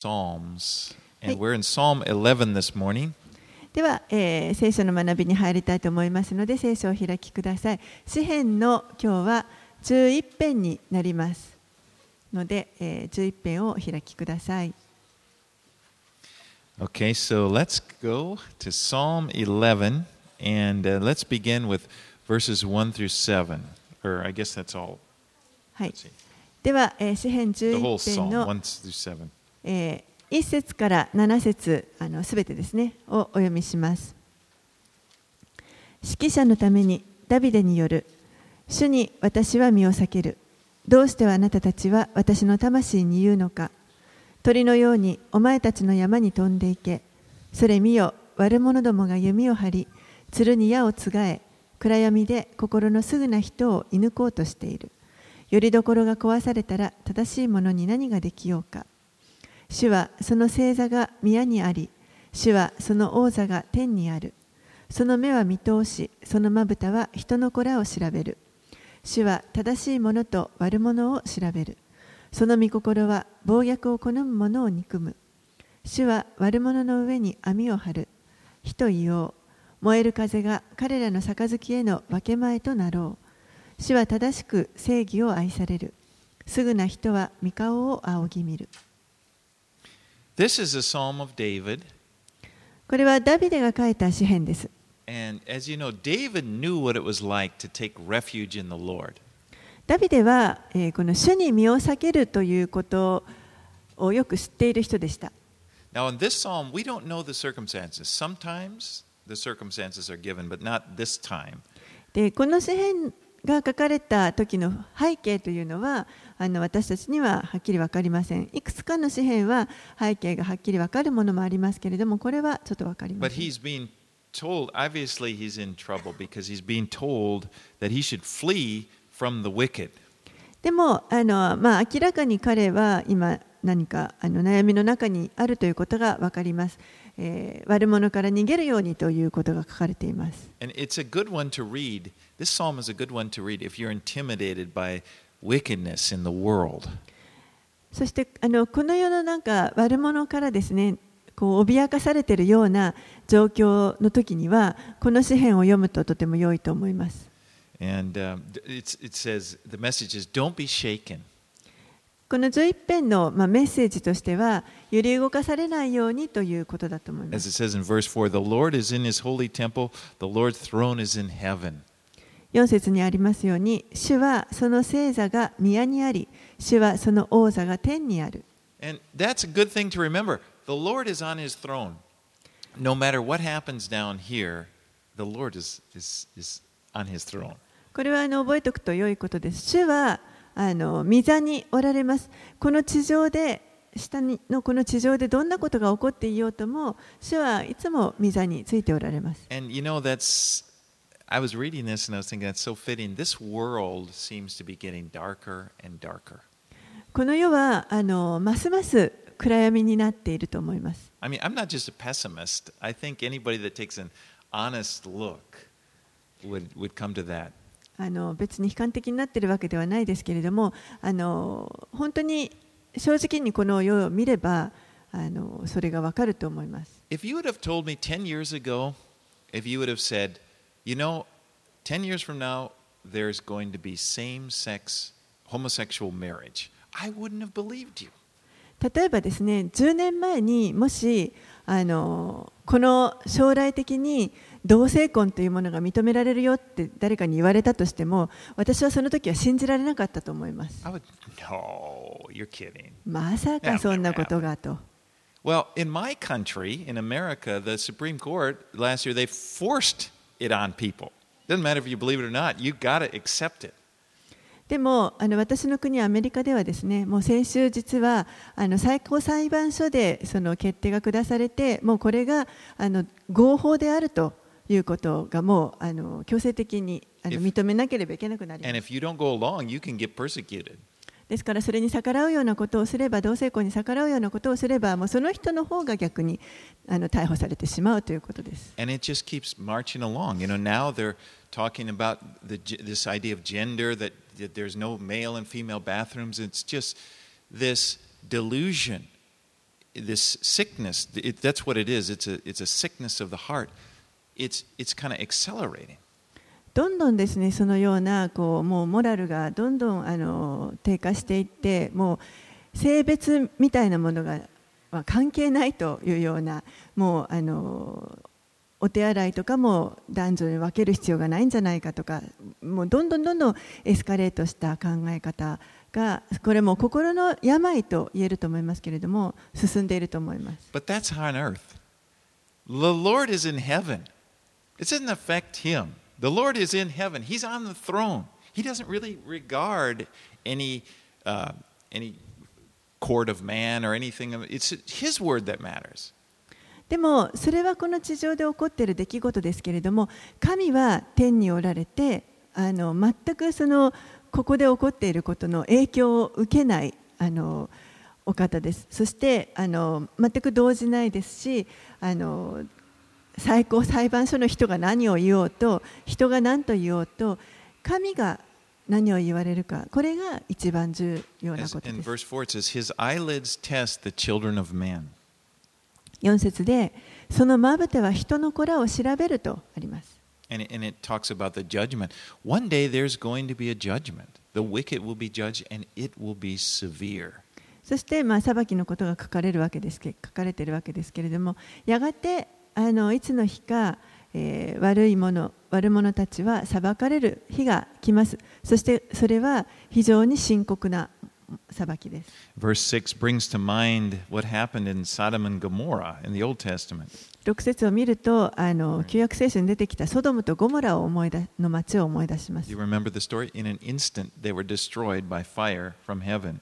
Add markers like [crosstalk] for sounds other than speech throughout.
Psalms. And Hey. we're in Psalm 11 this morning. では、えー聖書の学びに入りたいと思いますので聖書をお開きください詩編の今日は11編になりますので、えー11編をお開きください Okay, so let's go to Psalm 11 and uh, let's begin with verses 1 through 7. Or I guess that's all. はい Let's see. では、えー詩編 The whole 11 psalm, 編の 1 through 7. えー、1節から7節あのすべてですねをお読みします。指揮者のためにダビデによる主に私は身を避ける。どうしてあなたたちは私の魂に言うのか。鳥のようにお前たちの山に飛んでいけ。それ見よ悪者どもが弓を張り鶴に矢をつがえ暗闇で心のすぐな人を射抜こうとしている。よりどころが壊されたら正しいものに何ができようか。主はその星座が宮にあり、主はその王座が天にある。その目は見通し、そのまぶたは人の子らを調べる。主は正しいものと悪者を調べる。その御心は暴虐を好む者を憎む。主は悪者の上に網を張る。火と硫黄、燃える風が彼らの杯への分け前となろう。主は正しく正義を愛される。すぐな人は御顔を仰ぎ見る。This is a psalm of David. これはダビデが書いた詩篇です。And as you know, David knew what it was like to take refuge in the Lord. ダビデは、えーこの主に身を避けるということをよく知っている人でした。Now, in this psalm, we don't know the circumstances. Sometimes the circumstances are given, but not this time. でこの詩篇が書かれた時の背景というのは私たちにははっきり分かりませんいくつかの詩篇は背景がはっきり分かるものもありますけれどもこれはちょっと分かりませんでもあの、明らかに彼は今何か悩みの中にあるということが分かります、えー。悪者から逃げるようにということが書かれています。And it's a good one to read. This psalm is a good one to read if you're intimidated by wickedness in the world. そしてあのこの世のなんか悪者からですねこう脅かされているような状況の時にはこの詩篇を読むととても良いと思います。And um, it's, it says, the message is don't be shaken. この11編の、まあ、メッセージとしては揺り動かされないようにということだと思いま As す。it says in verse 4, the Lord is in his holy temple, the Lord's throne is in heaven. 4節にありますように主はその聖座が宮にあり主はその王座が天にある。And that's a good thing to remember. The Lord is on his throne. No matter what happens down here, the Lord is, is, is on his throne. これはあの覚えておくと良いことです。主はあの御座におられます。この地上で下にのこの地上でどんなことが起こっていようとも主はいつも御座についておられます。And you know, that's, I was reading this and I was thinking that's so fitting. This world seems to be getting darker and darker. この世はあのますます暗闇になっていると思います。 I mean, I'm not just a pessimist. I think anybody that takes an honest look would, would come to that. あの別に悲観的になっているわけではないですけれどもあの本当に正直にこの世を見ればあのそれがわかると思います。 If you would have told me 10 years ago, if you would have said, you know, 10 years from now, there's going to be same sex homosexual marriage, I wouldn't have believed you. 例えばですね10年前にもしあのこの将来的に同性婚というものが認められるよって誰かに言われたとしても私はその時は信じられなかったと思います I would, no, you're kidding. まさかそんなことがと Well, in my country, in America, the Supreme Court last year, they forced it on people. Doesn't matter if you believe it or not, you got to accept it. でもあの私の国アメリカではですねもう先週実はあの最高裁判所でその決定が下されてもうこれがあの合法であるということがもうあの強制的にあの認めなければいけなくなりますですからそれに逆らうようなことをすれば同性婚に逆らうようなことをすればもうその人の方が逆にあの逮捕されてしまうということです。And it just keeps marching along. You know, now they're talking about the, ge- this idea of gender, that, that there's no male and female bathrooms. It's just this delusion this sickness, it, that's what it is. It's a, it's a sickness of the heart. It's, it's kind of accelerating. どんどんですねそのようなこうもうモラルがどんどんあの低下していってもう性別みたいなものがまあ関係ないというようなもうあのお手洗いとかも男女に分ける必要がないんじゃないかとかもうどんどんどんどんエスカレートした考え方がこれも心の病と言えると思いますけれども進んでいると思います。But that's on earth. The Lord is in heaven. It doesn't affect him. The Lord is in heaven. He's on the throne. He doesn't really regard any, uh, any court of man or anything. It's his word that matters. でもそれはこの地上で起こっている出来事ですけれども神は天におられてあの全くそのここで起こっていることの影響を受けないあのお方ですそしてあの全く動じないですしあの最高裁判所の人が何を言おうと人が何と言おうと神が何を言われるかこれが一番重要なことです。verse 4, it says, His eyelids test the children of men. 4節でそのまぶたは人の子らを調べるとあります。And it, and it talks about the judgment. One day there's going to be a judgment. The wicked will be judged, and it will be severe. そして、まあ、裁きのことが書かれるわけですけ書かれているわけですけれどもやがてあのいつの日か、えー悪い者悪者たちは裁かれる日が来ますそしてそれは非常に深刻な裁きです Verse 6 brings to mind what happened in Sodom and Gomorrah in the Old Testament. 6節を見るとあの旧約聖書に出てきたソドムとゴモラを思い出の町を思い出します You remember the story? In an instant, they were destroyed by fire from heaven.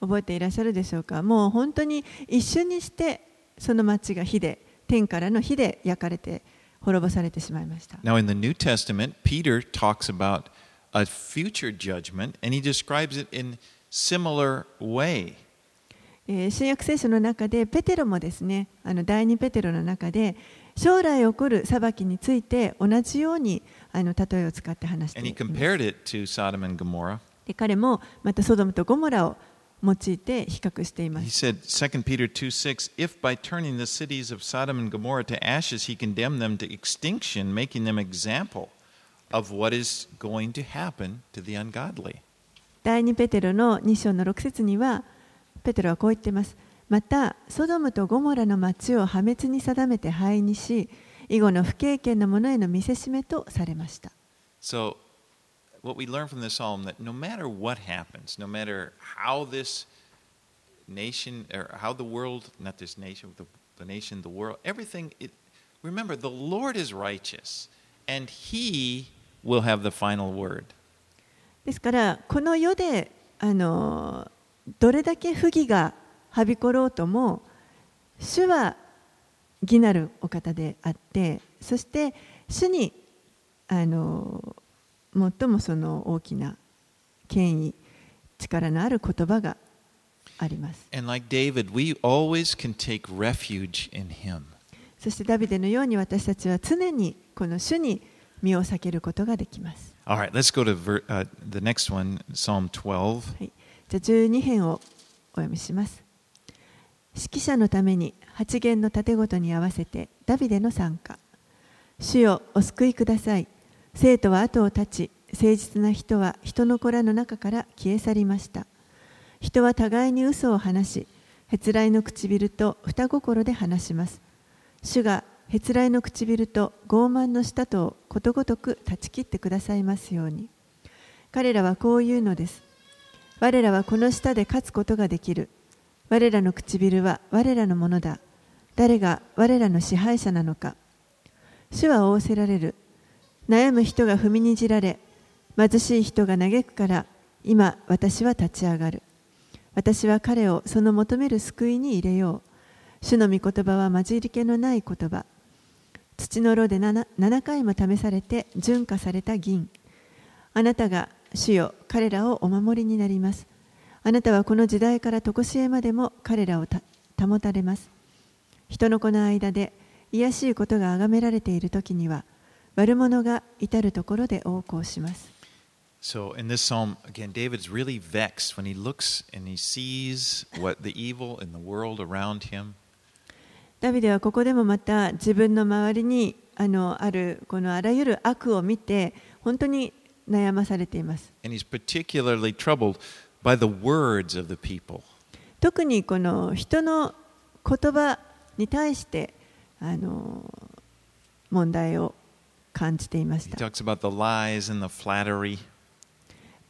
覚えていらっしゃるでしょうかもう本当に一瞬にしてその町が火で天からの火で焼かれて滅ぼされてしまいました Now, in the New Testament, Peter talks about a future judgment, and he describes it in similar way. えー新約聖書の中でペテロもですねあの第二ペテロの中で将来起こる裁きについて同じようにあの例えを使って話しています compared it to Sodom and Gomorrah. で彼もまたソドムとゴモラを用いて比較していま He す said, 2 Peter 2 6, if by turning the cities of Sodom and Gomorrah to ashes, he condemned them to extinction, making them example of what is going to happen to the ungodly. 第二ペテロの2章の6節にはペテロはこう言っていますまたソドムとゴモラの町を破滅に定めて灰にし以後の不経験の者への見せしめとされました So, what we learn from this psalm that no matter what happens, no matter how this nation or how the world, not this nation, the, the nation, the world, everything, it, remember the Lord is righteous and he will have the final word. ですからこの世であのどれだけ不義がはびころうとも主は義なるお方であってそして主にあの 最もその大きな権威力のある言葉があります And like David, we always can take refuge in him. そしてダビデのように私たちは常にこの主に身を避けることができます right, let's go to ver, uh, the next one, Psalm 12. はい、じゃあ12編をお読みします。指揮者のために発言の盾ごとに合わせてダビデの参加。主よお救いください。生徒は後を絶ち、誠実な人は人の子らの中から消え去りました。人は互いに嘘を話し、へつらいの唇と双心で話します。主がへつらいの唇と傲慢の舌とをことごとく断ち切ってくださいますように。彼らはこう言うのです。我らはこの下で勝つことができる。我らの唇は我らのものだ。誰が我らの支配者なのか。主は仰せられる。悩む人が踏みにじられ、貧しい人が嘆くから、今私は立ち上がる。私は彼をその求める救いに入れよう。主の御言葉は混じり気のない言葉。土の炉で 7, 7回も試されて純化された銀。あなたが主よ彼らをお守りになります。あなたはこの時代から常しえまでも彼らを保たれます。人の子の間で卑しいことが崇められている時には悪者が至るところで横行します。So in this psalm, again, David's really vexed when he looks and he sees what the evil in the world around him. ダビデはここでもまた自分の周りにあのあるこのあらゆる悪を見て本当に悩まされています。And he's particularly troubled by the words of the people. 特にこの人の言葉に対してあの問題を感じていました。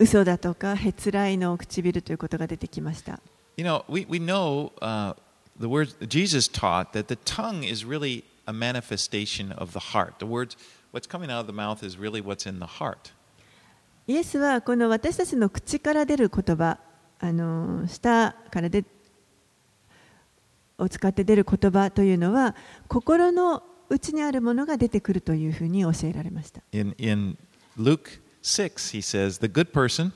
嘘だとか、へつらいの唇ということが出てきました。You know, we, we know uh, the words Jesus taught that the tongue is really a manifestation of the heart. The words, what's coming out of the mouth is really what's in the heart. イエスはこの私たちの口から出る言葉、あの舌からでを使って出る言葉というのは心の内にあるものが出てくるというふうに教えられました。In, in Luke 6, he says, The good person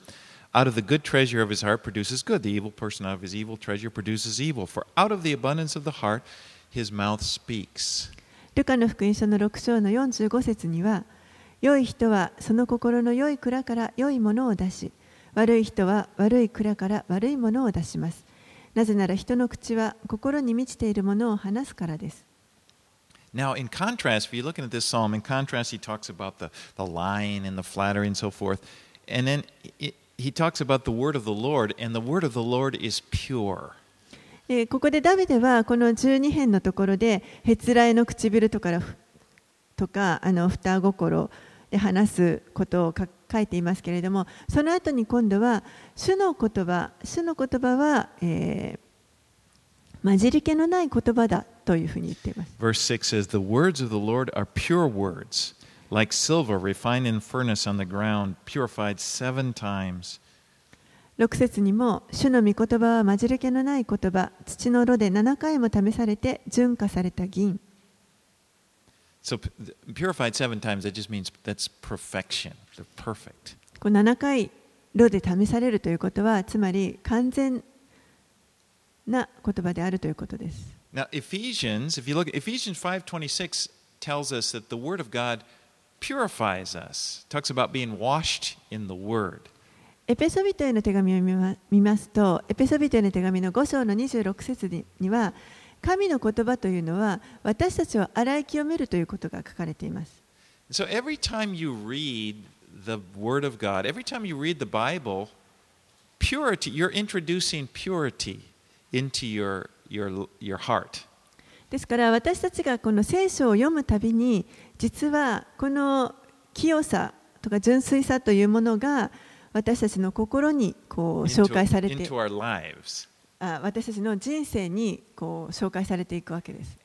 out of the good treasure of his heart produces good. The evil person out of his evil treasure produces evil. For out of the abundance of the heart, his mouth speaks. ルカの福音書の6章の45節には、良い人はその心の良い蔵から良いものを出し、悪い人は悪い蔵から悪いものを出します。なぜなら人の口は心に満ちているものを話すからです。Now, in contrast, if you're looking at this psalm, in contrast, he talks about the, the lying and the flattery and so forth. And then he, he talks about the word of the Lord, and the word of the Lord is pure. ここでダビデはこの12編のところで、へつらいの唇とかとかあの双心で話すことをか書いていますけれども、その後に今度は、主の言葉、主の言葉は、えー混じり気のない言葉だというふうに言っています。Verse 6 says, The words of the Lord are pure words, like silver refined in furnace on the ground, purified seven times. 6節にも、主の御言葉は混じり気のない言葉、土の炉で7回も試されて純化された銀。So, purified seven times, that just means that's perfection. They're perfect. こう7回炉で試されるということは、つまり完全な言葉であるということです。Now, Ephesians, if you look, Ephesians 5.26 tells us that the Word of God purifies us. talks about being washed in the Word. エペソビトへの手紙を見ま見ますと、エペソビトへの手紙の5章の26節にには、神の言葉というのは私たちを洗い清めるということが書かれています。 So every time you read the Word of God, every time you read the Bible, purity, you're introducing purity into your, ですから私たちがこの聖書を読むたびに実はこの清さとか純粋さというものが私たちの心にこう紹介されて into, 私たちの人生にこう紹介されていくわけです。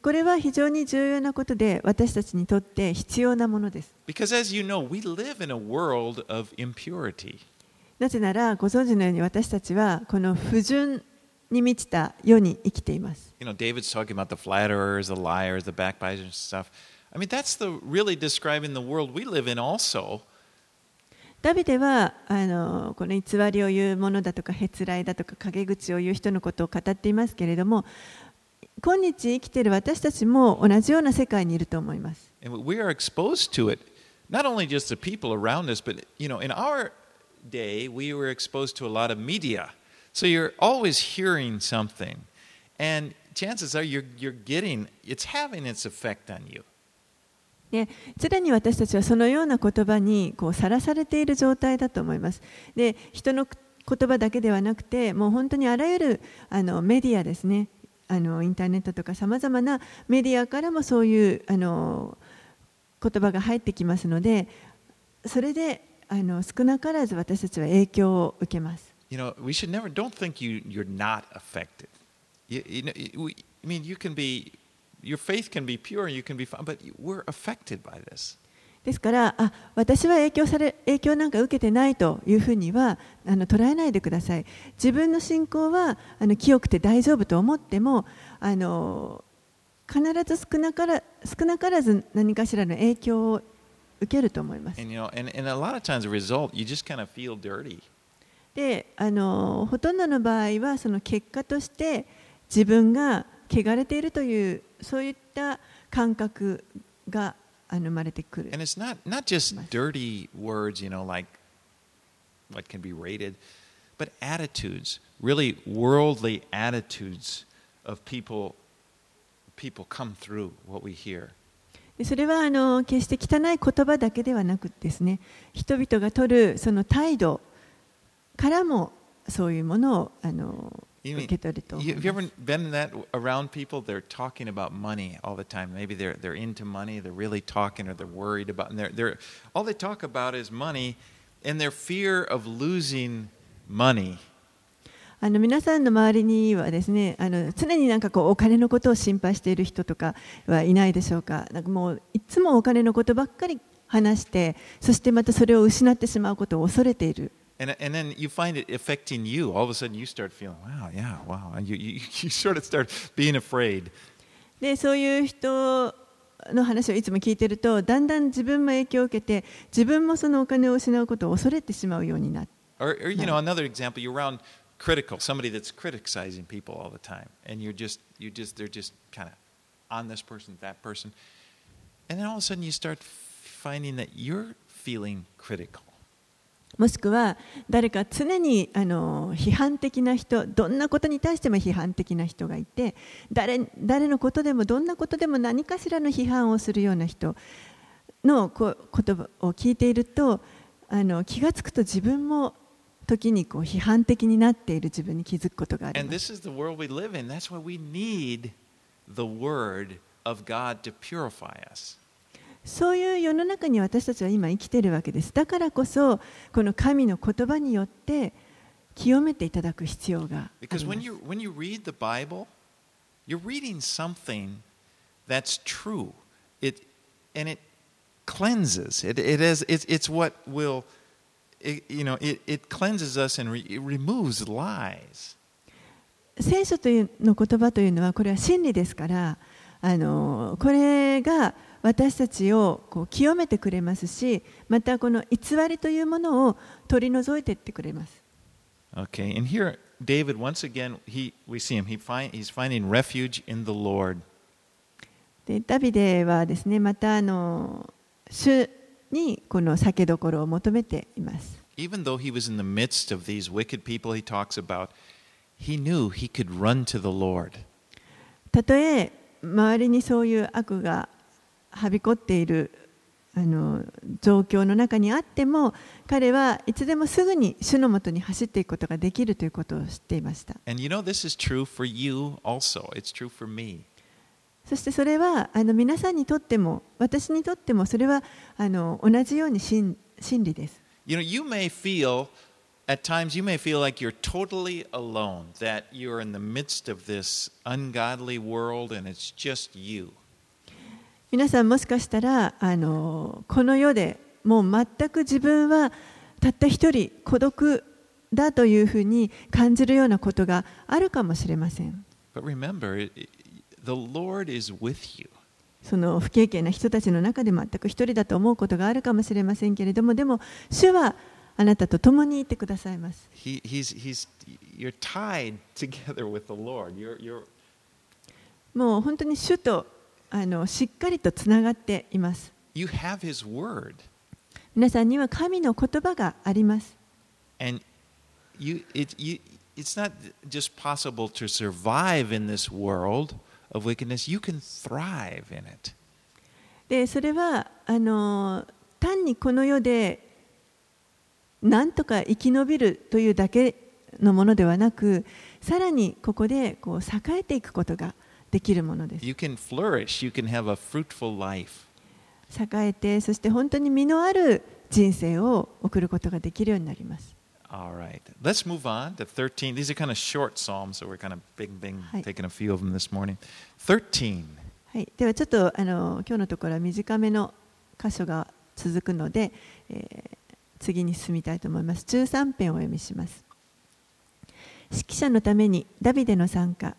これは非常に重要なことで私たちにとって必要なものです。Because as you know, we live in a world of impurity. なぜならご存知のように私たちはこの不純に満ちた世に生きています。You know, David's talking about the flatterers, the liars, the backbiters and stuff. I mean, that's the really describing the world we live in also. ダビデはあのこの偽りを言うものだとか、へつらいだとか、陰口を言う人のことを語っていますけれども、今日生きている私たちも同じような世界にいると思います。And we are exposed to it, not only just the people around us, but, you know, in our day, we were exposed to a lot of media. So you're always hearing something. And chances are you're, you're getting, it's having its effect on you. で常に私たちはそのような言葉にさらされている状態だと思います。で人の言葉だけではなくてもう本当にあらゆるあのメディアですねあのインターネットとかさまざまなメディアからもそういうあの言葉が入ってきますのでそれであの少なからず私たちは影響を受けます。You know, we should never, don't think you, you're not affected. You, you know, we, I mean, you can be, your faith can be pure, you can be fine, but we're affected by this. ですからあ私は影響され影響なんか受けてないというふうにはあの捉えないでください自分の信仰はあの清くて大丈夫と思ってもあの必ず少なから少なからず何かしらの影響を受けると思います And, you know, and, and a lot of times the result, you just kind of feel dirty. であのほとんどの場合はその結果として自分が汚れているというそういった感覚があの生まれてくる And it's not not just dirty words, you know, like what can be rated, but attitudes, really worldly attitudes of people people come through what we hear. でそれはあの決して汚い言葉だけではなくですね人々が取るその態度からもそういうものをあの You 受 mean, け取ると思 you, い have you ま ever す been that around people? They're talking about money all the time. Maybe they're they're into money. They're really talking, or they're worried about. And they're they're all they talk about is money, and their fear of losing money. あの皆さんの周りにはですねあの常になんかこうお金のことを心配している人とかはいないでしょうかなんかもういつもお金のことばっかり話してそしてまたそれを失ってしまうことを恐れている And, and then you find it affecting you. All of a sudden, you start feeling, wow, yeah, wow. And you, you, [laughs] you sort of start being afraid. でそういう人の話をいつも聞いてるとだんだん自分も影響を受けて自分もそのお金を失うことを恐れてしまうようになって Or, or you know, another example, you're around critical, somebody that's criticizing people all the time. And you're just, you just, they're just kind of on this person, that person. And then all of a sudden, you start finding that you're feeling critical. もしくは誰か常にあの批判的な人どんなことに対しても批判的な人がいて誰誰のことでもどんなことでも何かしらの批判をするような人のこ言葉を聞いているとあの気がつくと自分も時にこう批判的になっている自分に気づくことが。そういう世の中に私たちは今生きているわけです。だからこそ、この神の言葉によって清めていただく必要があります。you reading something that's true. It and it cleanses. It is it's it's what will you know, it, it cleanses us and remove lies. 聖書というの言葉というのはこれは真理ですからあのこれが私たちをこう清めてくれますしまたこの偽りというものを取り除いていってくれます。ダビデはですねまたあの主にこの酒どころを求めています。even though he was in the midst of these wicked people he talks about, he knew he could run to the Lord. たとえ周りにそういう悪がはびこっているあの状況の中にあっても彼はいつでもすぐに主のもとに走っていくことができるということを知っていましたそしてそれはあの皆さんにとっても私にとってもそれはあの同じように真,真理です。You know, you may feel at times you may feel like you're totally alone, that you're in the midst of this ungodly world and it's just you. 皆さんもしかしたらあのこの世でもう全く自分はたった一人孤独だというふうに感じるようなことがあるかもしれません But remember, it, it- the Lord is with you. その不経験な人たちの中で全く一人だと思うことがあるかもしれませんけれども、でも、主はあなたと共にいてくださいます。もう本当に主とあのしっかりとつながっています。皆さんには神の言葉があります。It's not just possible to survive in this. Of wickedness, you can thrive in it. でそれはあの単にこの世でなんとか生き延びるというだけのものではなくさらにここでこう栄えていくことができるものです You can flourish, you can have a fruitful life. 栄えてそして本当に実のある人生を送ることができるようになります All right. Let's move on to 13. These are kind of short psalms, so we're kind of bing, bing, taking a few of them this morning. 13. はい、ではちょっとあの今日のところは短めの箇所が続くので、えー次に進みたいと思います13編をお読みします指揮者のためにダビデの参加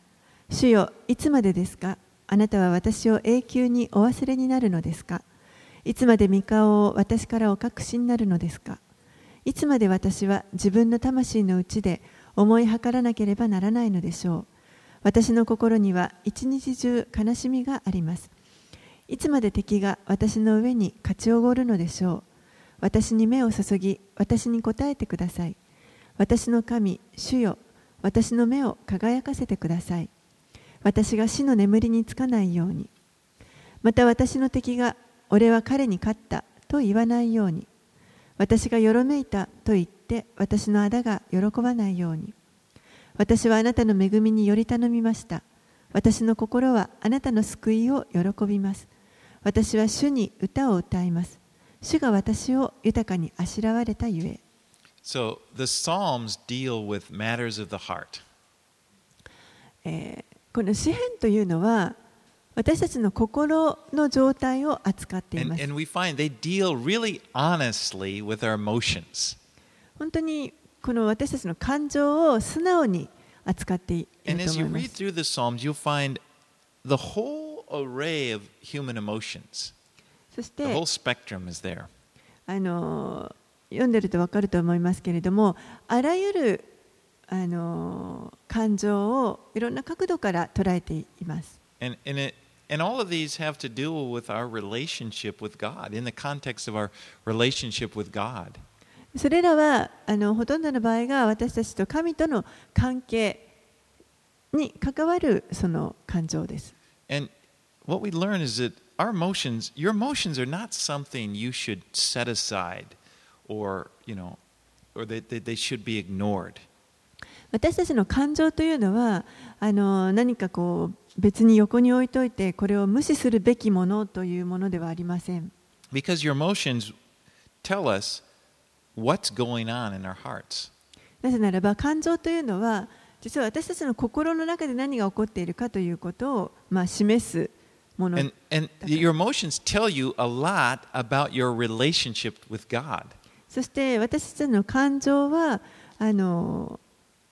主よいつまでですか？あなたは私を永久にお忘れになるのですか？いつまで御顔を私からお隠しになるのですか？いつまで私は自分の魂の内で思い計らなければならないのでしょう私の心には一日中悲しみがありますいつまで敵が私の上に勝ちおごるのでしょう。私に目を注ぎ、私に答えてください。私の神、主よ、私の目を輝かせてください。私が死の眠りにつかないように。また私の敵が、俺は彼に勝ったと言わないように。私がよろめいたと言って、私の仇が喜ばないように。私はあなたの恵みにより頼みました。私の心はあなたの救いを喜びます。私は主に歌を歌います。主が私を豊かにあしらわれたゆえ。So the Psalms deal with matters of the heart. えーこの詩篇というのは私たちの心の状態を扱っています。本当にこの私たちの感情を素直に扱っています。そして、あの読んでると分かると思いますけれども、あらゆるあの感情をいろんな角度から捉えています。and all of these have to do with our relationship with God, in the context of our relationship with God. それらはあのほとんどの場合が私たちと神との関係に関わるその感情です。 And what we learn is that our emotions, your emotions are not something you should set aside or, you know, or that they, they should be ignored. 私たちの感情というのはあの何かこう 別に横に置いといてこれを無視するべきものというものではありません。Because your emotions tell us what's going on in our hearts. なぜならば感情というのは実は私たちの心の中で何が起こっているかということを、まあ、示すもの And, and your emotions tell you a lot about your relationship with God. そして私たちの感情はあの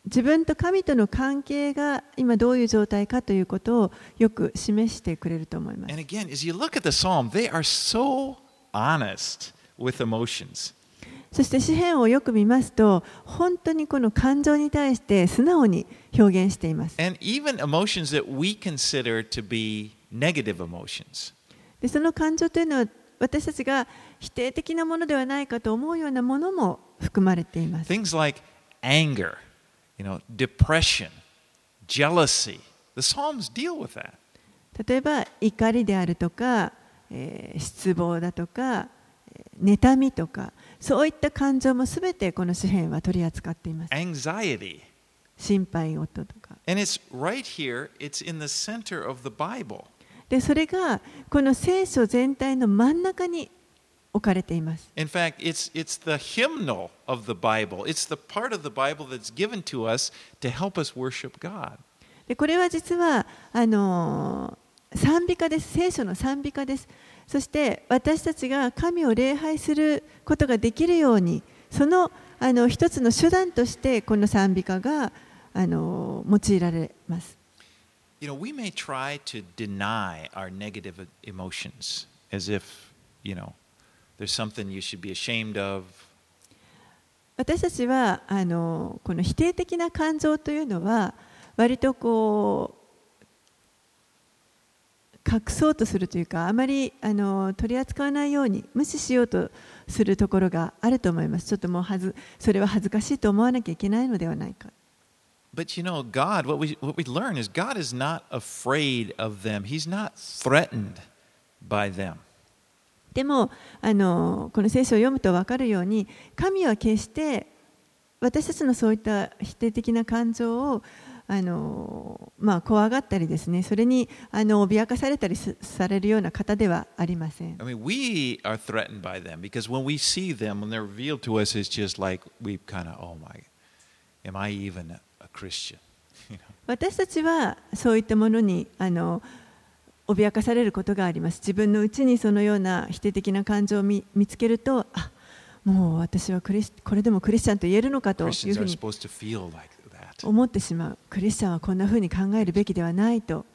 自分と神との関係が今どういう状態かということをよく示してくれると思います。そして詩篇をよく見ますと、本当にこの感情に対して素直に表現しています。で、その感情というのは私たちが否定的なものではないかと思うようなものも含まれています。You know, depression, jealousy. The psalms deal with that. 例えば怒りであるとか、えー失望だとかえー妬みとかそういった感情もすべてこの詩篇は取り扱っています Anxiety. 心配事とか And it's right here, it's in the center of the Bible. でそれがこの聖書全体の真ん中に置かれています In fact, it's, it's the hymnal of the Bible. It's the part of the Bible that's given to us to help us worship God. でこれは実はあのー賛美歌です聖書の賛美歌ですそして私たちが神を礼拝することができるようにそのあの一つの手段としてこの賛美歌があのー用いられます You know, we may try to deny our negative emotions as if, you know, 私たちはあのこの否定的な感情というのは割とこう隠そうとするというかあまりあの取り扱わないように無視しようとするところがあると思います。ちょっともうはずそれは恥ずかしいと思わなきゃいけないのではないか。But you know, God, what we, what we learn is God is not afraid of them, He's not threatened by them. でもあのこの聖書を読むと分かるように神は決して私たちのそういった否定的な感情をあの、まあ、怖がったりですねそれにあの脅かされたりすされるような方ではありません I mean, we are threatened by them because when we see them, when they're revealed to us, it's just like we kind of, oh my, am I even a, Christian? 私たちはそういったものにあの脅かされることがあります。自分のうにそのような否定的な感情を見,見つけると、あもう私はクリスこれでもクリスチャンと言えるのかとい思ってしまう。クリスチャンはこんなふうに考えるべきではないと。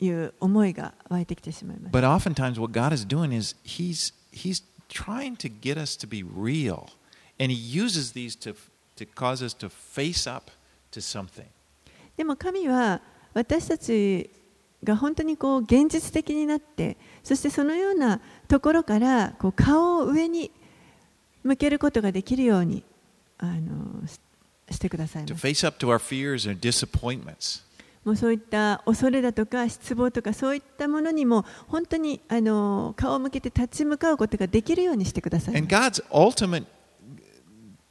いう思いが湧いてきてしまいます。But oftentimes what God is doing is He's He's trying to get us to be real, and He uses these to to cause us to face up to something. でも神は私たちが本当にこう現実的になってそしてそのようなところからこう顔を上に向けることができるようにあのししてください.もうそういった恐れだとか失望とかそういったものにも本当にあの顔を向けて立ち向かうことができるようにしてください And God's ultimate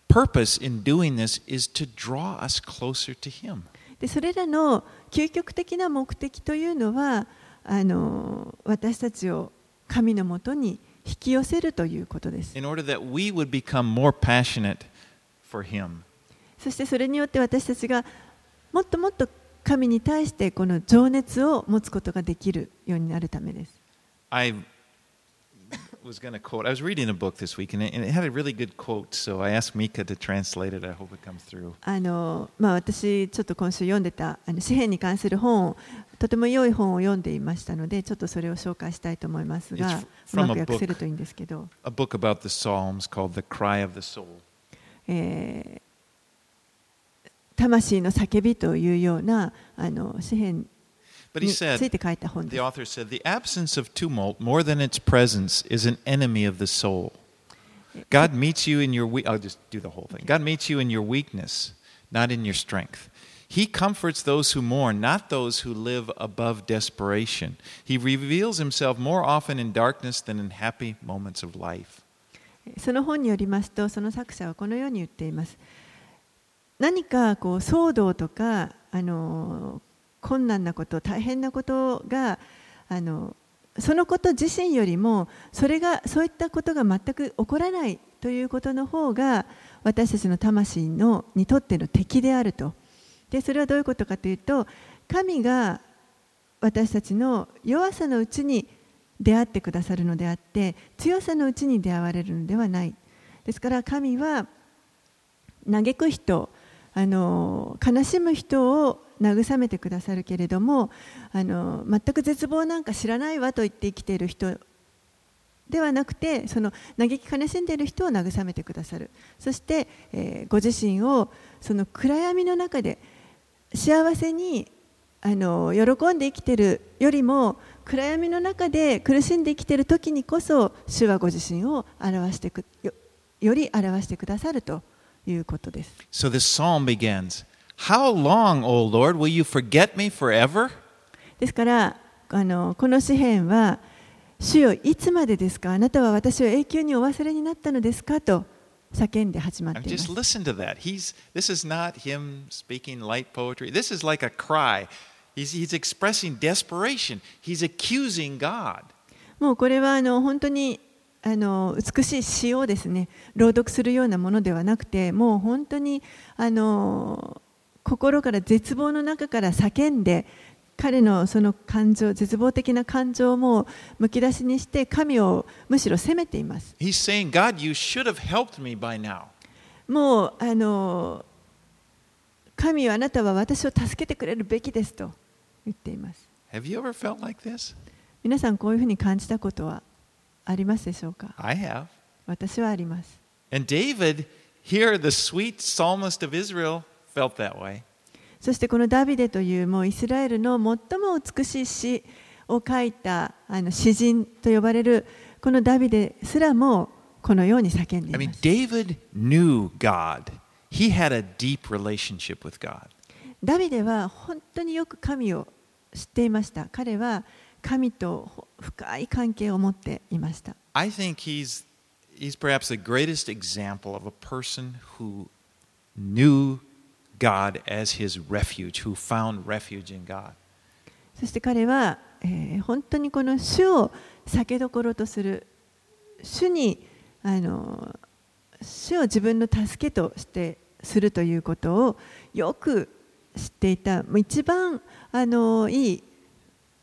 purpose in doing this is to draw us closer to Him. でそれらの究極的な目的というのはあの私たちを神のもとに引き寄せるということです.そしてそれによって私たちがもっともっと神に対してこの情熱を持つことができるようになるためです I was going to quote, I was reading a book this week and it, and it had a really good quote, so I asked Mika to translate it. I hope it comes through. あの、まあ、私ちょっと今週読んでたあの詩篇に関する本をとても良い本を読んでいましたのでちょっとそれを紹介したいと思いますがうまく訳せるといいんですけど、A book about the Psalms called The Cry of the Soul. えー魂の叫びというようなあの詩篇 But に he つ said, いて書いた本 the です。 author said, the absence of tumult, more than its presence, is an enemy of the soul. God meets you in your we- I'll just do the whole thing. God meets you in your weakness, not in your strength. He comforts those who mourn, not those who live above desperation. He reveals himself more often in darkness than in happy moments of life. その本によりますと、その作者はこのように言っています。何かこう騒動とかあの 困難なこと、大変なことがあのそのこと自身よりもそれがそういったことが全く起こらないということの方が私たちの魂のにとっての敵であると。でそれはどういうことかというと神が私たちの弱さのうちに出会ってくださるのであって強さのうちに出会われるのではないですから神は嘆く人あの悲しむ人を慰めてくださるけれどもあの全く絶望なんか知らないわと言って生きている人ではなくてその嘆き悲しんでいる人を慰めてくださるそして、えーご自身をその暗闇の中で幸せにあの喜んで生きているよりも暗闇の中で苦しんで生きている時にこそ主はご自身を表してくよより表してくださるということです。So this psalm begins ですから、あのこの詩篇は、主よいつまでですか？あなたは私を永久にお忘れになったのですか？と叫んで始まっます。もうこれはあの本当にあの美しい詩をですね朗読するようなものではなくて、もう本当に。あの心から絶望の中から叫んで彼のその感情絶望的な感情もむき出しにして神をむしろ責めています He's saying, God, you should have helped me by now. もうあの神はあなたは私を助けてくれるべきですと言っています Have you ever felt like this? 皆さんこういうふうに感じたことはありますでしょうか？I have. 私はあります And David, here, the sweet psalmist of Israel, felt that way. そしてこのダビデというもうイスラエルの最も美しい詩を書いたあの詩人と呼ばれるこのダビデすらもこのように叫んで I い mean, ます David knew God. He had a deep relationship with God. ダビデは本当によく神を知っていました彼は神と深い関係を持っていました I think he's he's perhaps the greatest example of a person who knew God as his refuge, who found refuge in God. そして彼は、えー本当にこの主を酒どころとする主にあの主を自分の助けとしてするということをよく知っていた一番あのいい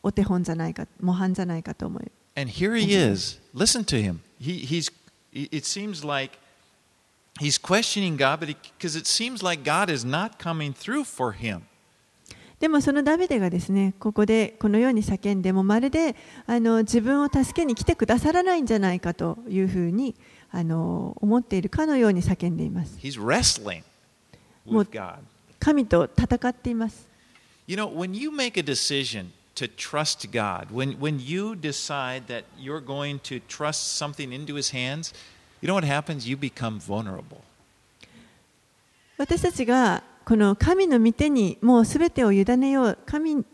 お手本じゃないか模範じゃないかと思い And here he is. Listen to him. He, he's it seems like he's questioning God, but because it seems like God is not coming through for him. でもそのダビデがですねここでこのように叫んでもまるであの自分を助けに来てくださらないんじゃないかというふうにあの思っているかのように叫んでいます He's wrestling Well- with God. 神と戦っています You know, when you make a decision to trust God, when, when you decide that you're going to trust something into His hands, you know what happens? You become vulnerable. 私たちがこの神の御手にもうすべてを委ねよう神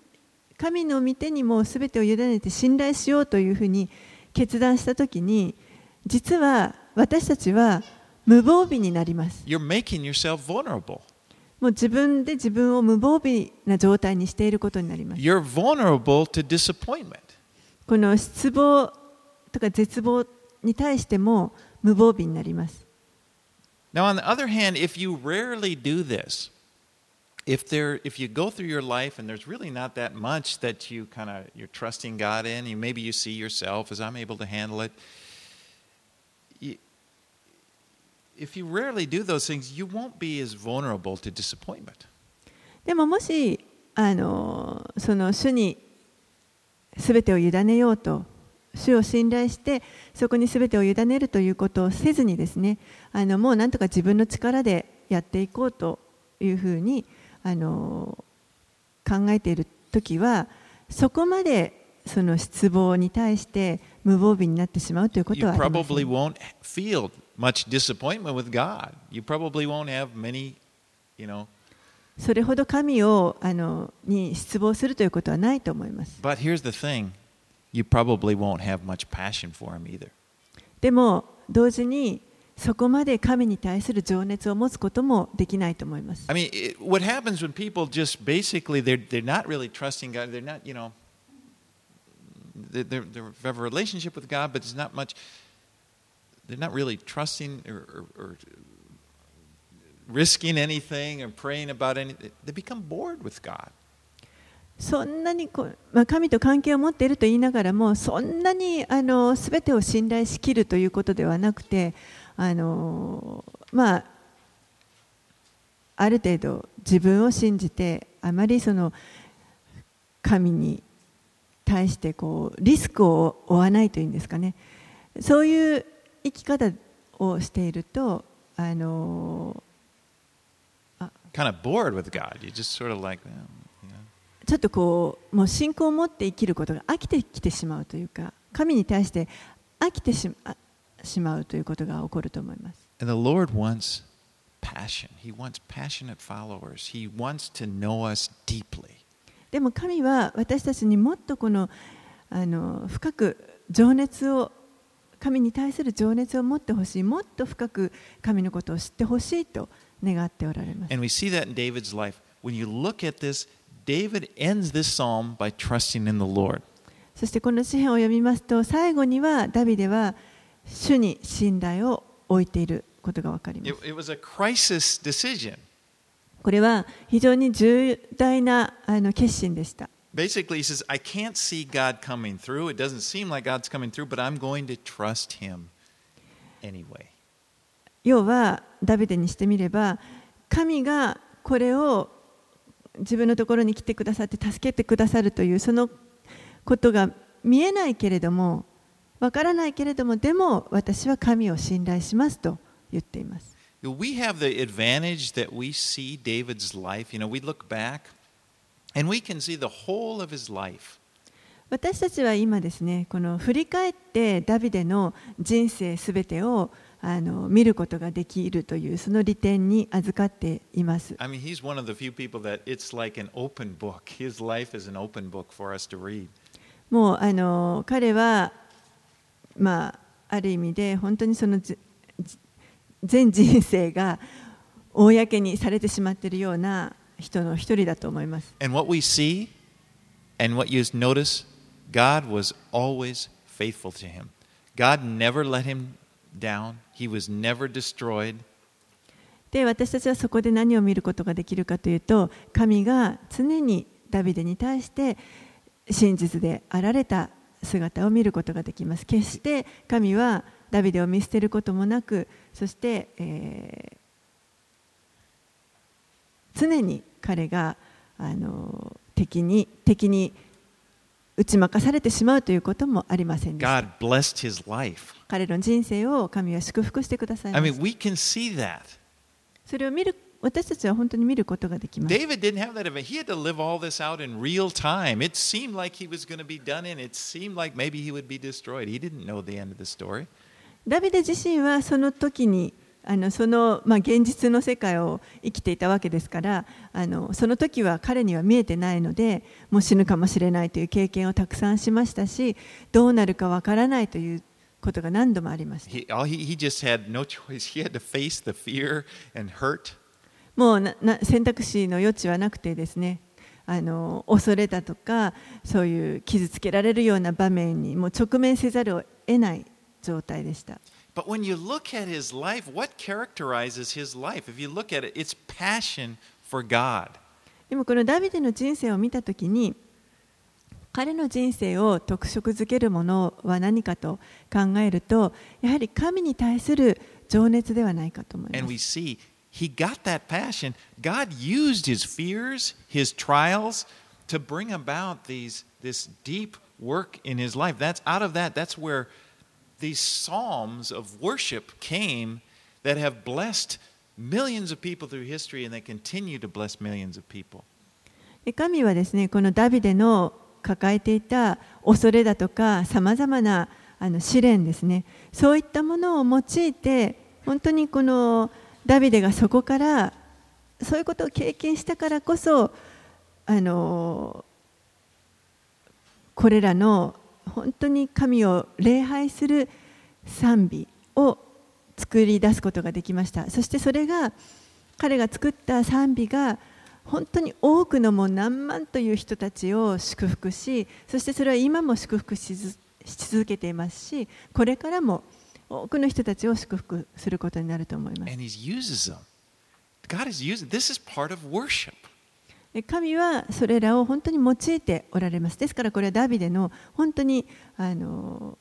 神の御手にもうすべてを委ねて信頼しようというふうに決断したときに実は私たちは無防備になります。You're making yourself vulnerable. もう自分で自分を無防備な状態にしていることになります。You're vulnerable to disappointment. この失望とか絶望に対しても無防備になります。 Now, on the other hand, if you rarely do this, if there, if you go through your life and there's really not that much that you kind of you're trusting God in, you maybe you see yourself as I'm able to handle it. You, if you rarely do those things, you won't be as vulnerable to disappointment. でももしあのその主に全てを委ねようと 主を信頼してそこに全てを委ねるということをせずにですねあのもうなんとか自分の力でやっていこうというふうにあの考えている時はそこまでその失望に対して無防備になってしまうということはありません won't feel much disappointment with God. You probably won't have many, you know. それほど神をあのに失望するということはないと思います。But here's the thing you probably won't have much passion for Him either. でも同時にそこまで神に対する情熱を持つこともできないと思います。 I mean, it, what happens when people just basically they're they're not really trusting God. They're not, you know, they're, they're, they have a relationship with God, but there's not much. They're not really trusting or, or, or risking anything or praying about anything. They become bored with God. そんなにこう、まあ、神と関係を持っていると言いながらもそんなにあの全てを信頼しきるということではなくてあの、まあ、ある程度自分を信じてあまりその神に対してこうリスクを負わないというんですかねそういう生き方をしているとあの Kind of bored with God. You just sort of like, well, you know. ちょっとこうもう信仰を持って生きることが飽きてきてしまうというか神に対して飽きてしまうということが起こると思います。And the Lord wants passion. He wants passionate followers. He wants to know us deeply. でも神は私たちにもっとこのあの深く情熱を神に対する情熱を持ってほしいもっと深く神のことを知ってほしいと願っておられます。And we see that in David's life. When you look at this, David ends this psalm by trusting in the Lord. そしてこの詩篇を読みますと最後にはダビデは主に信頼を置いていることがわかります It,。was a crisis decision. これは非常に重大なあの決心でした。Basically, he says, I can't see God coming through. It doesn't seem like God's coming through, but I'm going to trust him anyway. 要はダビデにしてみれば神がこれを自分のところに来てくださって助けてくださるというそのことが見えないけれどもわからないけれどもでも私は神を信頼しますと言っています。We have the advantage that we see David's life. You know, we look back and we can see the whole of his life. 私たちは今ですねこの振り返ってダビデの人生すべてをあの見ることができるというその利点に預かっています。I mean, he's one of the few people that it's like an open book. His life is an open book for us to read. もうあの彼は、まあ、ある意味で本当にその全人生が公にされてしまっているような人の一人だと思います。And what we see and what you notice, God was always faithful to him. God never let him down, he was never destroyed. で私たちはそこで何を見ることができるかというと神が常にダビデに対して真実であられた姿を見ることができます。決して神はダビデを見捨てることもなくそして、えー常に彼があの敵に敵に打ち負かされてしまうということもありませんでした。God blessed his life. 彼の人生を神は祝福してください I ま mean, す。we can see that. それを見る私たちは本当に見ることができます。David didn't have that event. He had to live all this out in real time. It seemed like he was going to be done in. It seemed like maybe he would be destroyed. He didn't know the end of the story. ダビデ自身はその時にあのその、まあ、現実の世界を生きていたわけですからあのその時は彼には見えてないのでもう死ぬかもしれないという経験をたくさんしましたしどうなるかわからないということが何度もありました.もうなな選択肢の余地はなくてですねあの恐れだとかそういう傷つけられるような場面にもう直面せざるを得ない状態でした But when you look at his life, what characterizes his life? If you look at it, it's passion for God. でもこのダビデの人生を見たときに彼の人生を特色づけるものは何かと考えるとやはり神に対する情熱ではないかと思い And ま we す。 see he got that passion. God used his fears, his trials to bring about these this deep work in his life. That's out of that, that's where these psalms of worship came that have blessed millions of people through history and they continue to bless millions of people. 神はですねこのダビデの抱えていた恐れだとかさまざまなあの試練ですねそういったものを用いて本当にこのダビデがそこからそういうことを経験したからこそあのこれらの本当に神を礼拝する賛美を作り出すことができました。そしてそれが彼が作った賛美が本当に多くのもう何万という人たちを祝福しそしてそれは今も祝福し続けていますしこれからも多くの人たちを祝福することになると思います。神はそれらを本当に用いておられますですからこれはダビデの本当にあの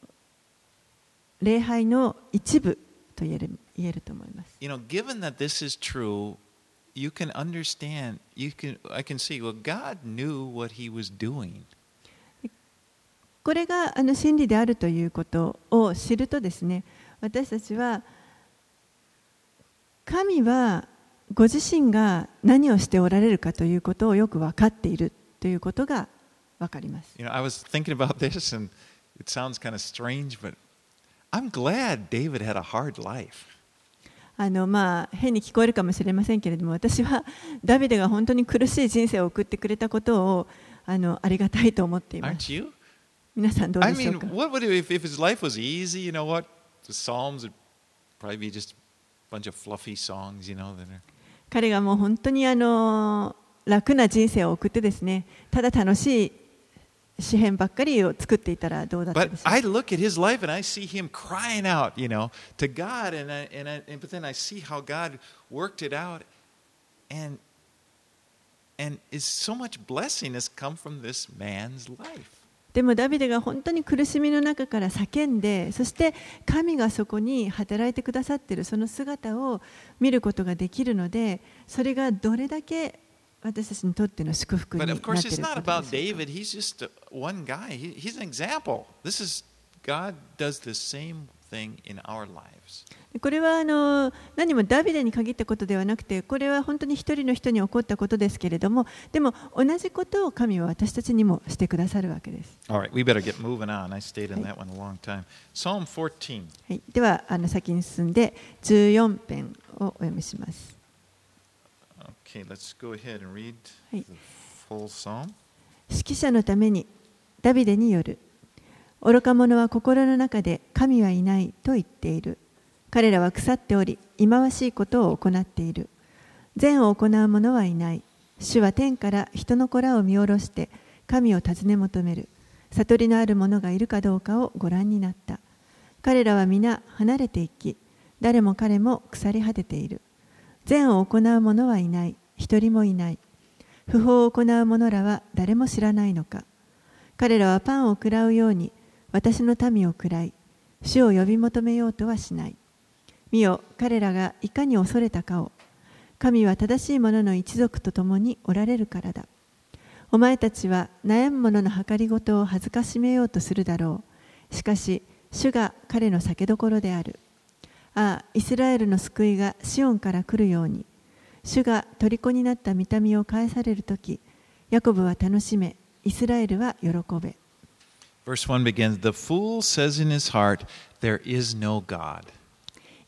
礼拝の一部と言える言えると思います You know, given that this is true, you can understand, you can I can see, well, God knew what he was doing. これがあの真理であるということを知るとですね私たちは神はご自身が何をしておられるかということをよく分かっているということが分かります。あのまあ変に聞こえるかもしれませんけれども、私はダビデが本当に苦しい人生を送ってくれたことをあ,のありがたいと思っています。皆さんどうでしょうか？I mean, what 彼がもう本当にあの楽な人生を送ってですねただ楽しい詩篇ばっかりを作っていたらどうだった But でしょうか I look at his life and I see him crying out, you know, to God, and I, and I, and but then I see how God worked it out, and and is so much blessing has come from this man's life. でもダビデが本当に苦しみの中から叫んでそして神がそこに働いてくださっているその姿を見ることができるのでそれがどれだけ私たちにとっての祝福になっている it's こ not と about でしょうかこれはあの何もダビデに限ったことではなくて、これは本当に一人の人に起こったことですけれども、でも同じことを神は私たちにもしてくださるわけです。はい、ではあの先に進んで、14編をお読みします。Okay. 指揮者のためにダビデによる愚か者は心の中で神はいないと言っている。彼らは腐っており忌まわしいことを行っている。善を行う者はいない。主は天から人の子らを見下ろして神を尋ね求める。悟りのある者がいるかどうかをご覧になった。彼らは皆離れていき誰も彼も腐り果てている。善を行う者はいない。一人もいない。不法を行う者らは誰も知らないのか。彼らはパンを食らうように私の民を食らい主を呼び求めようとはしない。見よ彼らがいかに恐れたかを。神は正しい者の一族と共におられるからだ。お前たちは悩む者の計りごとを恥ずかしめようとするだろう。しかし主が彼の酒どころである。ああイスラエルの救いがシオンから来るように。主が虜になった見た目を返されるとき、ヤコブは楽しめ、イスラエルは喜べ。Verse 1 begins The fool says in his heart, There is no God.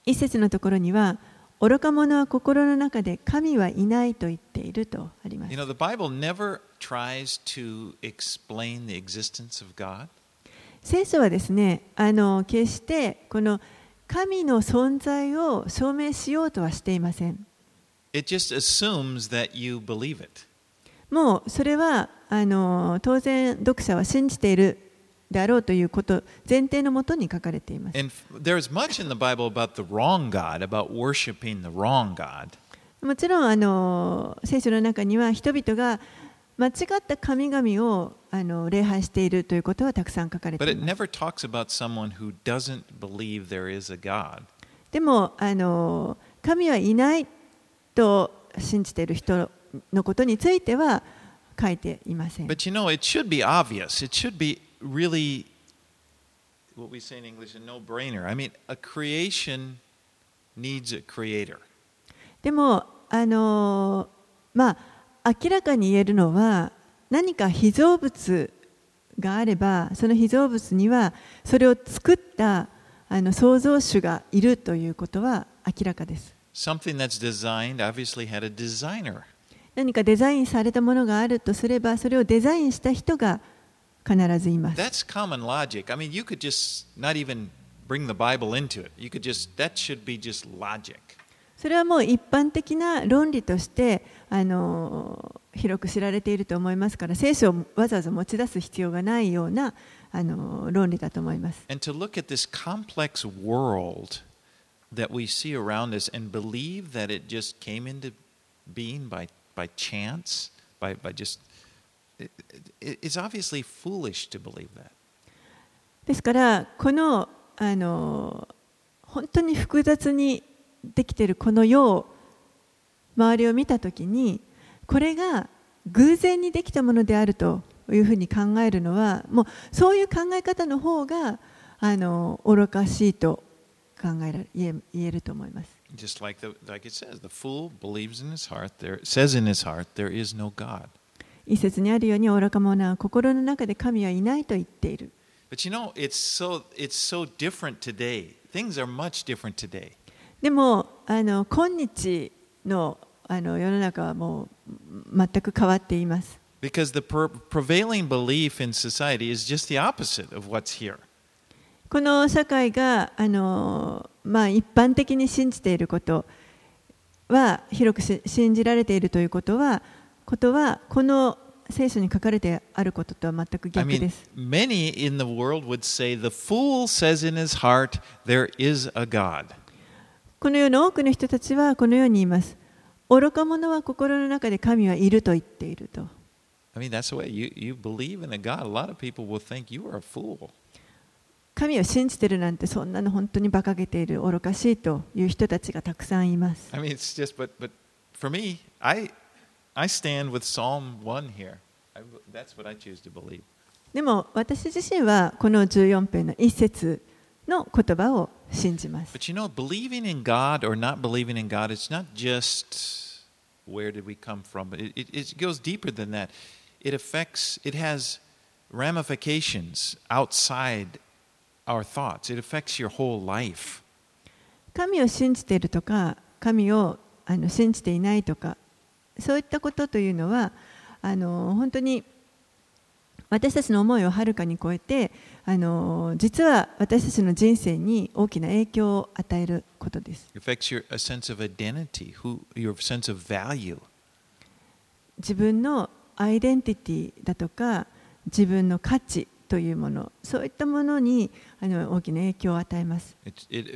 一節のところには、愚か者は心の中で神はいないと言っているとあります You。know, the Bible never tries to explain the existence of God. 聖書はですね、あの決してこの神の存在を証明しようとはしていません。It just assumes that you believe it. もうそれはあの当然読者は信じているであろうということ前提のもとに書かれています。もちろんあの聖書の中には人々が間違った神々をあの礼拝しているということはたくさん書かれています。でもあの神はいないと信じている人のことについては書いていません。really でも、あのまあ、明らかに言えるのは何か被造物があればその被造物にはそれを作ったあの創造主がいるということは明らかです。何かデザインされたものがあるとすればそれをデザインした人が必ずいます。That's common logic. I mean, you could just not even bring the Bible into it. You could just, that should be just logic. それはもう一般的な論理としてあの広く知られていると思いますから聖書をわざわざ持ち出す必要がないようなあの論理だと思います。And to look at this complex world that we see around us and believe that it just came into being by, by chance, by, by just. It, it, it's obviously foolish to believe that. ですからこのあの本当に複雑にできているこの世を周りを見たときにこれが偶然にできたものであるというふうに考えるのはもうそういう考え方の方があの愚かしいと考えられ言え言えると思います。Just like, the, like it says, the fool believes in his heart, there, says in his heart, there is no God. 一節にあるように愚か者は心の中で神はいないと言っている。But you know, it's so, it's so different today. Things are much different today. でもあの今日のあの世の中はもう全く変わっています。Because the prevailing belief in society is just the opposite of what's here. この社会があの、まあ、一般的に信じていることは広くし信じられているということはことはこの聖書に書かれてあることとは全く I 逆で mean, す。many in the world would say, the fool says in his heart, there is a God. この世の多くの人たちはこのように言います。愚か者は心の中で神はいると言っていると。I mean, that's the way you, you believe in a God. A lot of people will think you are a fool. 神を信じてるなんてそんなの本当に馬鹿げている愚かしいという人たちがたくさんいます。I mean, it's just, but, but for me, I, I stand with Psalm 1 here. I, that's what I choose to believe. でも私自身はこの14編の一節の言葉を信じます。 But you know, believing in God or not believing in God, it's not just where did we come from, but it, it, it goes deeper than that. It affects, it has ramifications outside our thoughts, it affects your whole life. 神を信じているとか神をあの信じていないとか そういったことというのはあの本当に私たちの思いをはるかに超えてあの実は私たちの人生に大きな影響を与えることです。自分のアイデンティティだとか自分の価値というものそういったものにあの大きな影響を与えます。It, it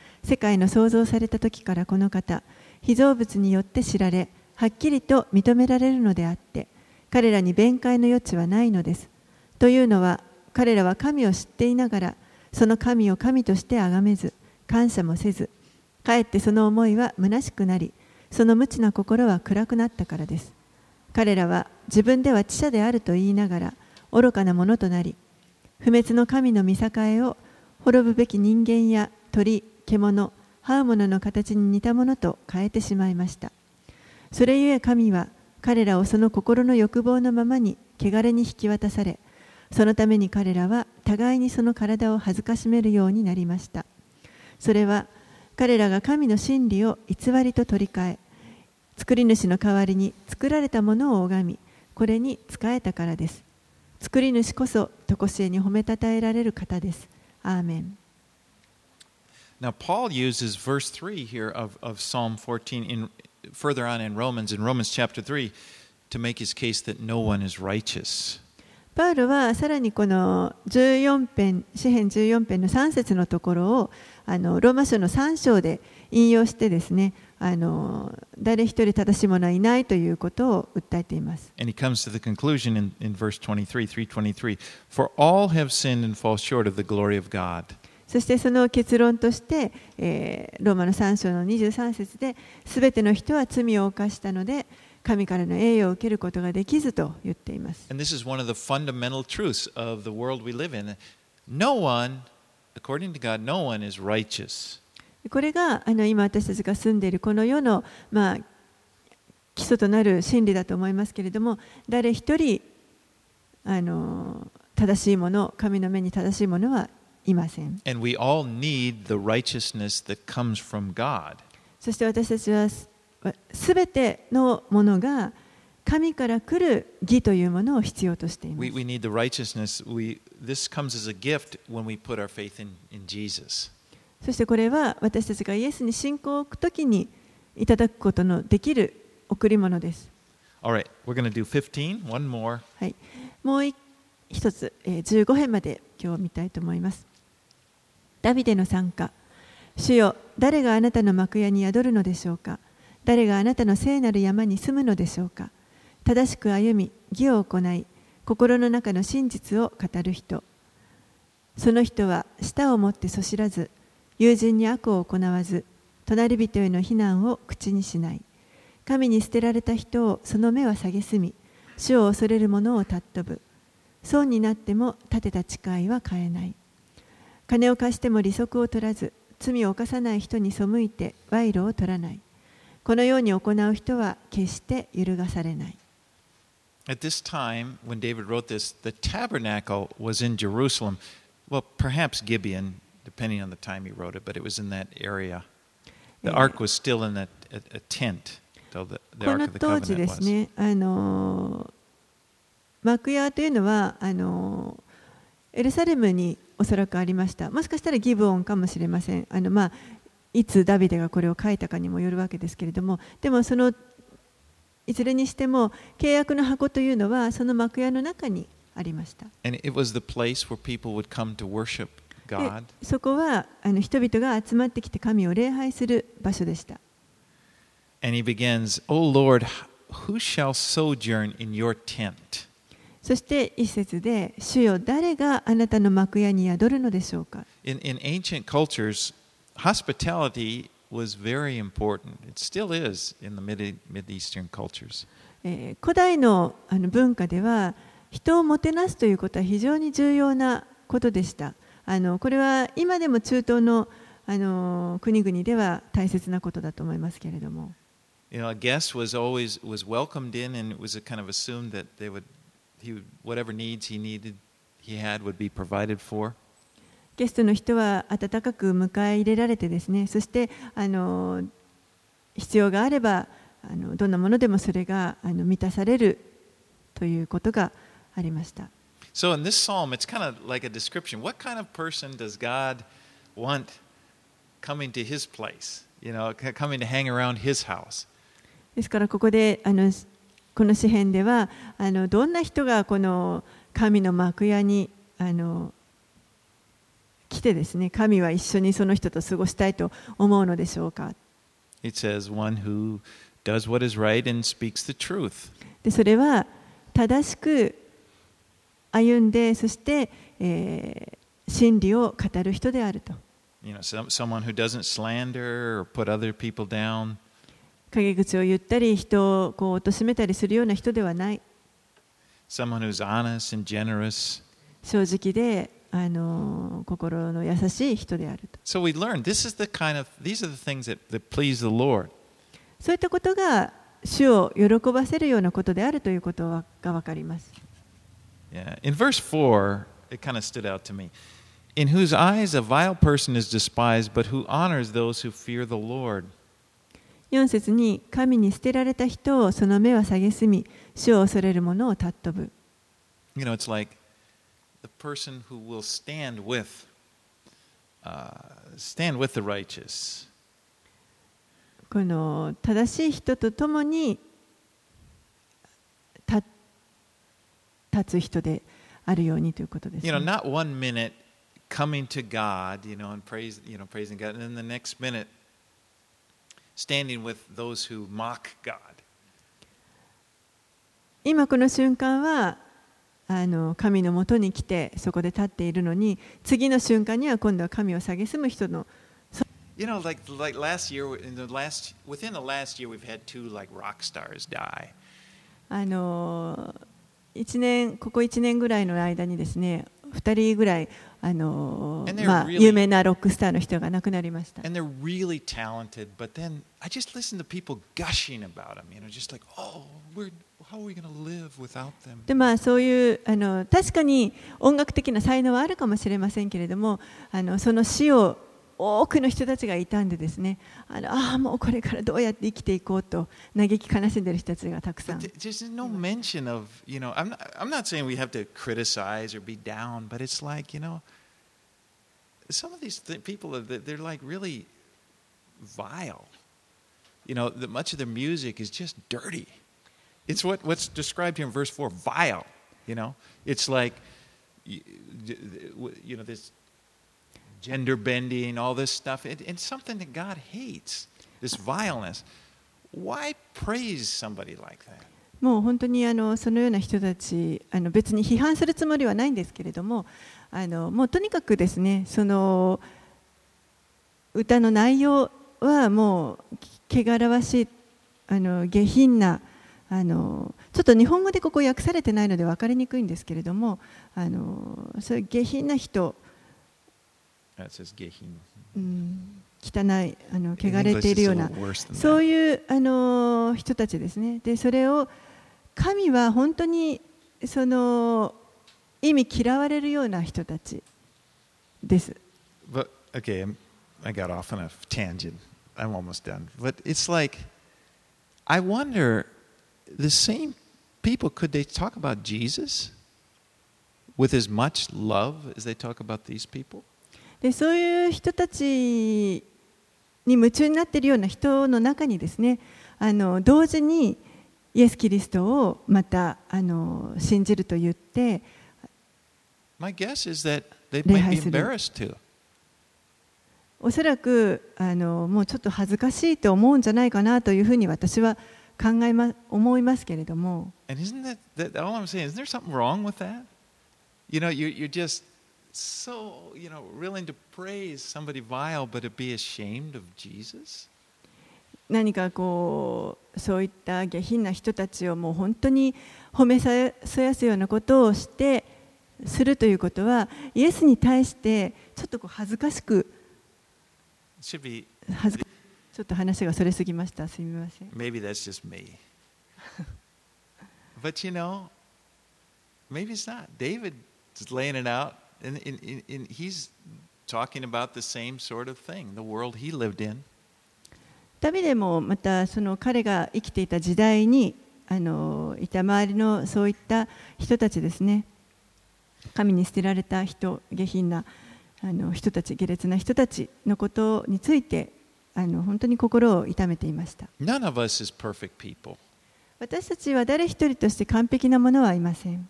世界の創造された時からこの方被造物によって知られはっきりと認められるのであって彼らに弁解の余地はないのです。というのは彼らは神を知っていながらその神を神として崇めず感謝もせずかえってその思いは虚しくなりその無知な心は暗くなったからです。彼らは自分では知者であると言いながら愚かなものとなり不滅の神の見境を滅ぶべき人間や鳥、獣、這う者の形に似たものと変えてしまいました。それゆえ神は彼らをその心の欲望のままに汚れに引き渡されそのために彼らは互いにその体を恥ずかしめるようになりました。それは彼らが神の真理を偽りと取り替え作り主の代わりに作られたものを拝みこれに仕えたからです。作り主こそ常しえに褒めたたえられる方です。アーメン。Now, Paul uses verse 3 here of, of Psalm 14 in, further on in Romans, in Romans chapter 3, to make his case that no one is righteous. パウロはさらにこの14編、詩編14編の3節のところをあのローマ書の3章で引用してですね、あの誰一人正しい者はいないということを訴えています。 And he comes to the conclusion in, in verse 23, 323 For all have sinned and fall short of the glory of God. そしてその結論として、えーローマの3章の23節で、すべての人は罪を犯したので、神からの栄誉を受けることができずと言っています。And this is one of the fundamental truths of the world we live in. No one, according to God, no one is righteous. これがあの今私たちが住んでいるこの世の、まあ、基礎となる真理だと思いますけれども誰一人あの正しいもの神の目に正しいものはいません。そして私たちはすべてのものが神から来る義というものを必要としています。そしてこれは私たちがイエスに信仰を置くときにいただくことのできる贈り物です。はい、もう一つ、15編まで今日見たいと思います。ダビデの参加。主よ、誰があなたの幕屋に宿るのでしょうか？誰があなたの聖なる山に住むのでしょうか？正しく歩み、義を行い、心の中の真実を語る人。その人は舌を持ってそしらず、友人に悪を行わず、隣人への非難を口にしない。神に捨てられた人をその目は蔑み、主を恐れる者を尊ぶ。損になっても立てた誓いは変えない。金を貸しても利息を取らず、罪を犯さない人に背いて賄賂を取らない。このように行う人は決して揺るがされない。At this time, when David wrote this, the tabernacle was in Jerusalem. Well, perhaps Gibeon, depending on the time he wrote it, but it was in that area. The ark was still in a, a, a tent, though the, the こ ark の of the 当時 covenant です was. ね、あのー幕屋というのはあのーエルサレムにおそらくありました。もしかしたらギブオンかもしれません。あのまあいつダビデがこれを書いたかにもよるわけですけれども、でもそのいずれにしても契約の箱というのはその幕屋の中にありました。そこはあの人々が集まってきて神を礼拝する場所でした。And he begins, O Lord, who shall sojourn in your tent? そして一節で、主よ誰があなたの幕屋に宿るのでしょうか In, in ancient cultures, hospitality was very important. It still is in the Mid, Mid-Eastern cultures. えー古代のあの文化では人をもてなすということは非常に重要なことでした。あのこれは今でも中東のあの国々では大切なことだと思いますけれども、You know, a guest was always was welcomed in, and it was a kind of assumed that they would, he would, whatever needs he needed, he had would be provided for. ゲストの人は温かく迎え入れられてですね、そしてあの必要があればあのどんなものでもそれがあの満たされるということがありました。So in this psalm, it's kind of like a description. What kind of person does God want coming to His place? You know, coming to hang around His house. ですからここであのこの詩篇ではあのどんな人がこの神の幕屋にあの来てですね神は一緒にその人と過ごしたいと思うのでしょうか It says, one who does what is right and speaks the truth. でそれは正しく歩んでそして、えー真理を語る人であると You know, some, someone who doesn't slander or put other people down. 陰口を言ったり、人をこう貶めたりするような人ではない。正直で、あの心の優しい人であると。そういったことが、主を喜ばせるようなことであるということがわかります。In whose eyes a vile person is despised, but who honors those who fear the Lord. 4節に神に捨てられた人をその目は蔑み、主を恐れる者を尊ぶ。You know, it's like the person who will stand with, uh, stand with the righteous. この正しい人と共に立立つ人であるようにということです、You know, ね。not one minute coming to God, you know, and praise, you know, praising God, and then the next minute standing with those who mock God. 今この瞬間はあの神のもとに来てそこで立っているのに次の瞬間には今度は神を蔑む人の You know, like like last year, in the last within the last year, we've had two like rock stars die. あの一年ここ1年ぐらいの間にですね2人ぐらいあのまあ、有名なロックスターの人が亡くなりました。で、まあ、そういうあの確かに音楽的な才能はあるかもしれませんけれども、あのその死を多くの人たちが傷んでですねあのああもうこれからどうやって生きていこうと嘆き悲しんでいる人たちがたくさ But ん th- there's no mention of, you know, I'm not, I'm not saying we have to criticize or be down, but it's like, you know, some of these th- people, are, they're like really vile. You know, the, much of their music is just dirty. It's what, what's described here in verse 4 vile. You know, it's like, you, you know, this Gender bending, all this stuff. It, it's something that God hates, this vileness. Why praise somebody like that? もう本当にあのそのような人たちあの別に批判するつもりはないんですけれどもあのもうとにかくですねその歌の内容はもう汚らわしいあの下品なあのちょっと日本語でここ訳されてないので分かりにくいんですけれどもあのそういう下品な人、うん、汚いあの In 汚れ English, てい it's る a ような little worse than そう that. いうあの人たちですね。で、それを神は本当にその意味嫌われるような人たちです。 But okay, I'm, I got off on a tangent. I'm almost done. But it's like, I wonder, the same people could they talk about Jesus with as much love as they talk about these people? でそういう人たちに夢中になっているような人の中にですねあの同時にイエス・キリストをまたあの信じると言って。おそらくあのもうちょっと恥ずかしいと思うんじゃないかなというふうに私は考えま思いますけれども。And isn't that, that all I'm saying? is there's something wrong with that? You know, you you just so, you know, willing to praise somebody vile, but to be ashamed of Jesus? 何かこうそういった下品な人たちをもう本当に褒めさそやすようなことをしてするということはイエスに対してちょっとこう恥ずかしく恥ずかちょっと話がそれすぎましたすみません Maybe that's just me. but you know, maybe it's not. David is laying it out, and, and, and- he's talking about the same sort of thing, the world he lived in. ダビデもまたその彼が生きていた時代にあのいた周りのそういった人たちですね神に捨てられた人下品なあの人たち下劣な人たちのことについてあの本当に心を痛めていました None of us is perfect people. 私たちは誰一人として完璧なものはいません。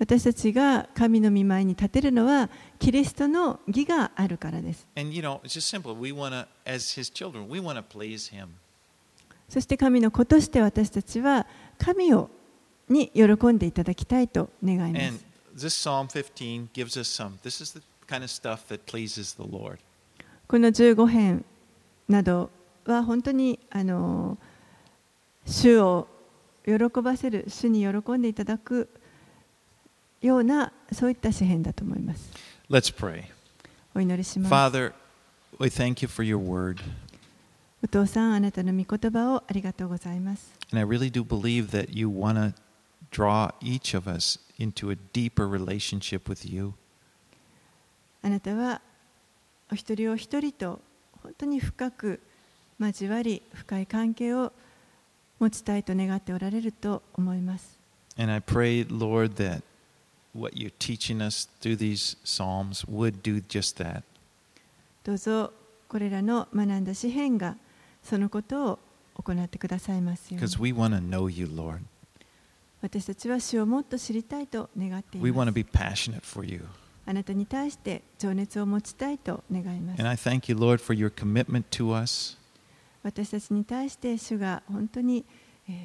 私たちが神の見舞いに立てるのは、キリストの義があるからです。そして神の子として私たちは、神をに喜んでいただきたいと願います。この十五編など、は本当にあの主を喜ばせる、主に喜んでいただくようなそういった詩篇だと思います。Let's pray. お祈りします。Father, we thank you for your word. お父さん、あなたの御言葉をありがとうございます。And I really do believe that you want to draw each of us into a deeper relationship with you. あなたはお一人お一人と本当に深く交わり深い関係を持ちたいと願っておられると思います。どうぞこれらの学んだ詩篇がそのことを行ってくださいます私たちは主をもっと知りたいと願ってます。あなたに対して情熱を持ちたいと願います。私たちに対して主が本当に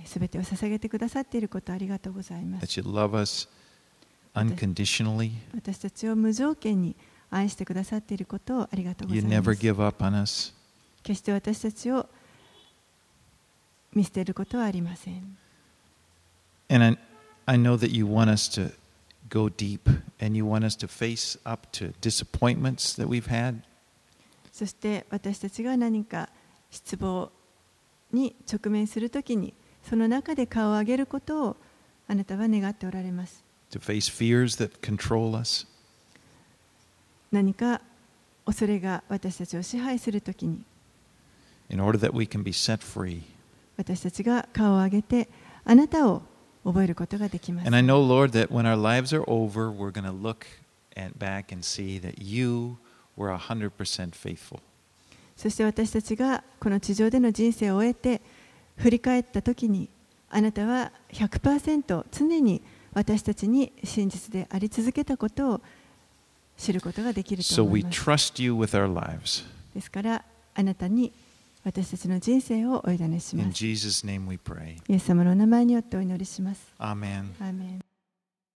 すべてを捧げてくださっていることありがとうございます。私,たちを無条件に愛してくださっていることをありがとうございます。決して私たちを見捨てることはありません。I know that you want そして私たちが何か失望に直面するときにその中で顔を上げることをあなたは願っておられます to face fears that control us. 何か恐れが私たちを支配するときに in order that we can be set free. 私たちが顔を上げてあなたを覚えることができます And I know, Lord, that when our lives are over, we're going to look at back and see that you were 100% faithful. そして私たちがこの地上での人生を終えて振り返ったときにあなたは100%常に私たちに真実であり続けたことを知ることができると So 思います。lives. ですからあなたに私たちの人生をお委ねします。イエス様のお名前によってお祈りします。Amen. アーメン